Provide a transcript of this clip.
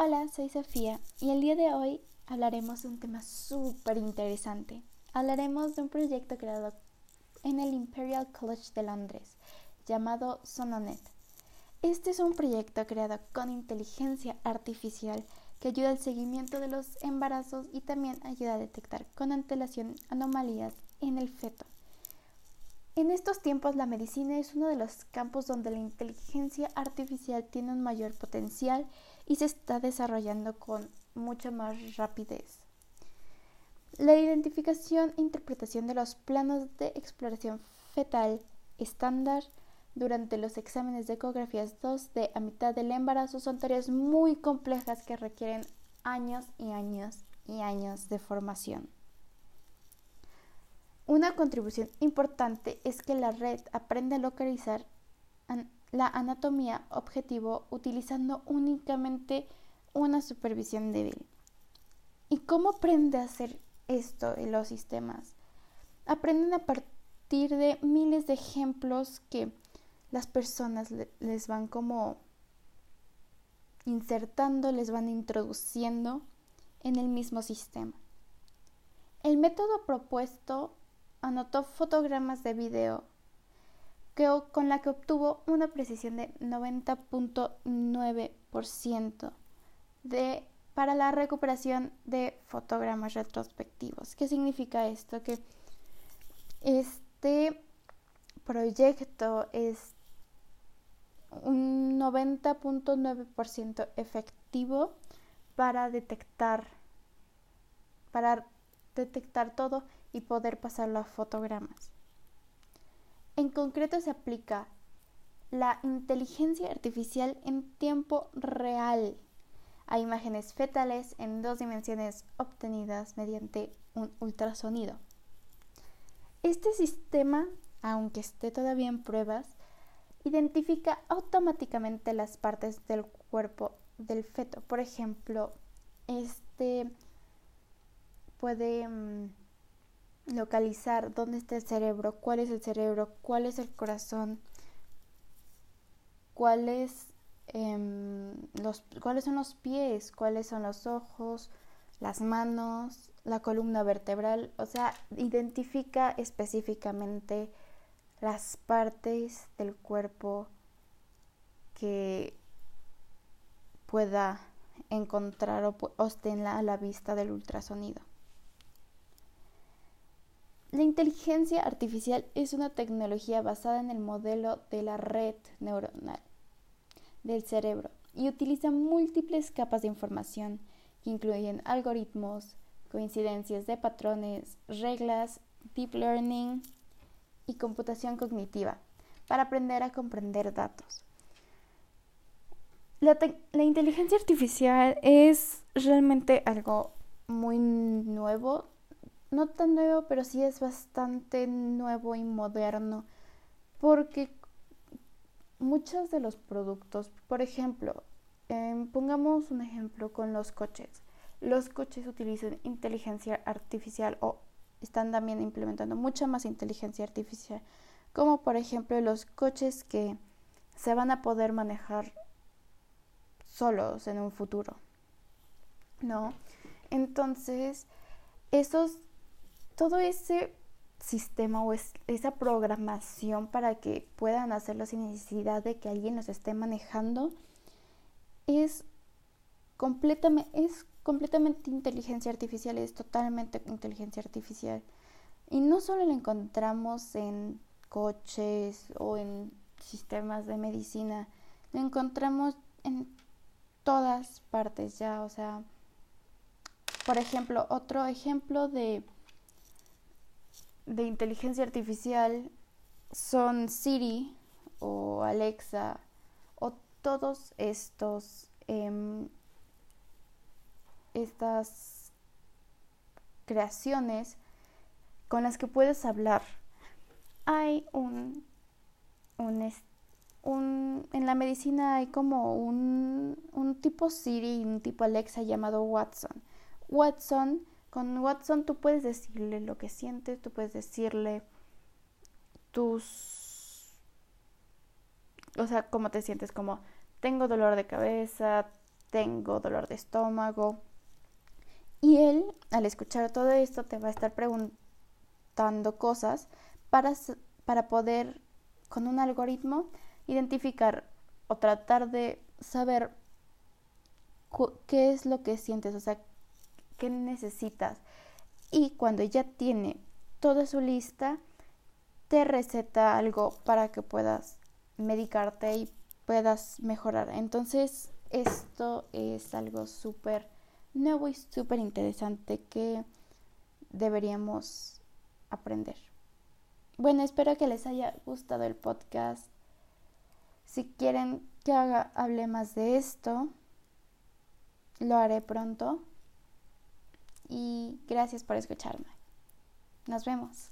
Hola, soy Sofía y el día de hoy hablaremos de un tema súper interesante. Hablaremos de un proyecto creado en el Imperial College de Londres llamado Sononet. Este es un proyecto creado con inteligencia artificial que ayuda al seguimiento de los embarazos y también ayuda a detectar con antelación anomalías en el feto. En estos tiempos la medicina es uno de los campos donde la inteligencia artificial tiene un mayor potencial y se está desarrollando con mucha más rapidez. La identificación e interpretación de los planos de exploración fetal estándar durante los exámenes de ecografías 2D a mitad del embarazo son tareas muy complejas que requieren años y años y años de formación. Una contribución importante es que la red aprende a localizar la anatomía objetivo utilizando únicamente una supervisión débil. ¿Y cómo aprende a hacer esto en los sistemas? Aprenden a partir de miles de ejemplos que las personas les van como insertando, les van introduciendo en el mismo sistema. El método propuesto anotó fotogramas de video con la que obtuvo una precisión de 90.9% de para la recuperación de fotogramas retrospectivos. ¿Qué significa esto? Que este proyecto es un 90.9% efectivo para detectar para detectar todo y poder pasarlo a fotogramas. En concreto se aplica la inteligencia artificial en tiempo real a imágenes fetales en dos dimensiones obtenidas mediante un ultrasonido. Este sistema, aunque esté todavía en pruebas, identifica automáticamente las partes del cuerpo del feto. Por ejemplo, este puede mm, localizar dónde está el cerebro, cuál es el cerebro, cuál es el corazón, cuáles, em, los, cuáles son los pies, cuáles son los ojos, las manos, la columna vertebral, o sea, identifica específicamente las partes del cuerpo que pueda encontrar o, o estén a la vista del ultrasonido. La inteligencia artificial es una tecnología basada en el modelo de la red neuronal del cerebro y utiliza múltiples capas de información que incluyen algoritmos, coincidencias de patrones, reglas, deep learning y computación cognitiva para aprender a comprender datos. La, inteligencia artificial es realmente algo muy nuevo no tan nuevo, pero sí es bastante nuevo y moderno, porque muchos de los productos, por ejemplo, em, pongamos un ejemplo con los coches. Los coches utilizan inteligencia artificial o están también implementando mucha más inteligencia artificial, como por ejemplo los coches que se van a poder manejar solos en un futuro. ¿No? Entonces, esos todo ese sistema o esa programación para que puedan hacerlo sin necesidad de que alguien los esté manejando es completamente, es completamente inteligencia artificial, es totalmente inteligencia artificial. Y no solo lo encontramos en coches o en sistemas de medicina, lo encontramos en todas partes ya, o sea, por ejemplo, otro ejemplo de de inteligencia artificial son Siri o Alexa o todos estos em, estas creaciones con las que puedes hablar. Hay un, un, un en la medicina hay como un, un tipo Siri y un tipo Alexa llamado Watson. Watson con Watson tú puedes decirle lo que sientes, tú puedes decirle tus... O sea, cómo te sientes, como tengo dolor de cabeza, tengo dolor de estómago. Y él, al escuchar todo esto, te va a estar preguntando cosas para, para poder, con un algoritmo, identificar o tratar de saber qué es lo que sientes, o sea, qué necesitas. Y cuando ya tiene toda su lista, te receta algo para que puedas medicarte y puedas mejorar. Entonces, esto es algo súper nuevo y súper interesante que deberíamos aprender. Bueno, espero que les haya gustado el podcast. Si quieren que haga, hable más de esto, lo haré pronto. Y gracias por escucharme. Nos vemos.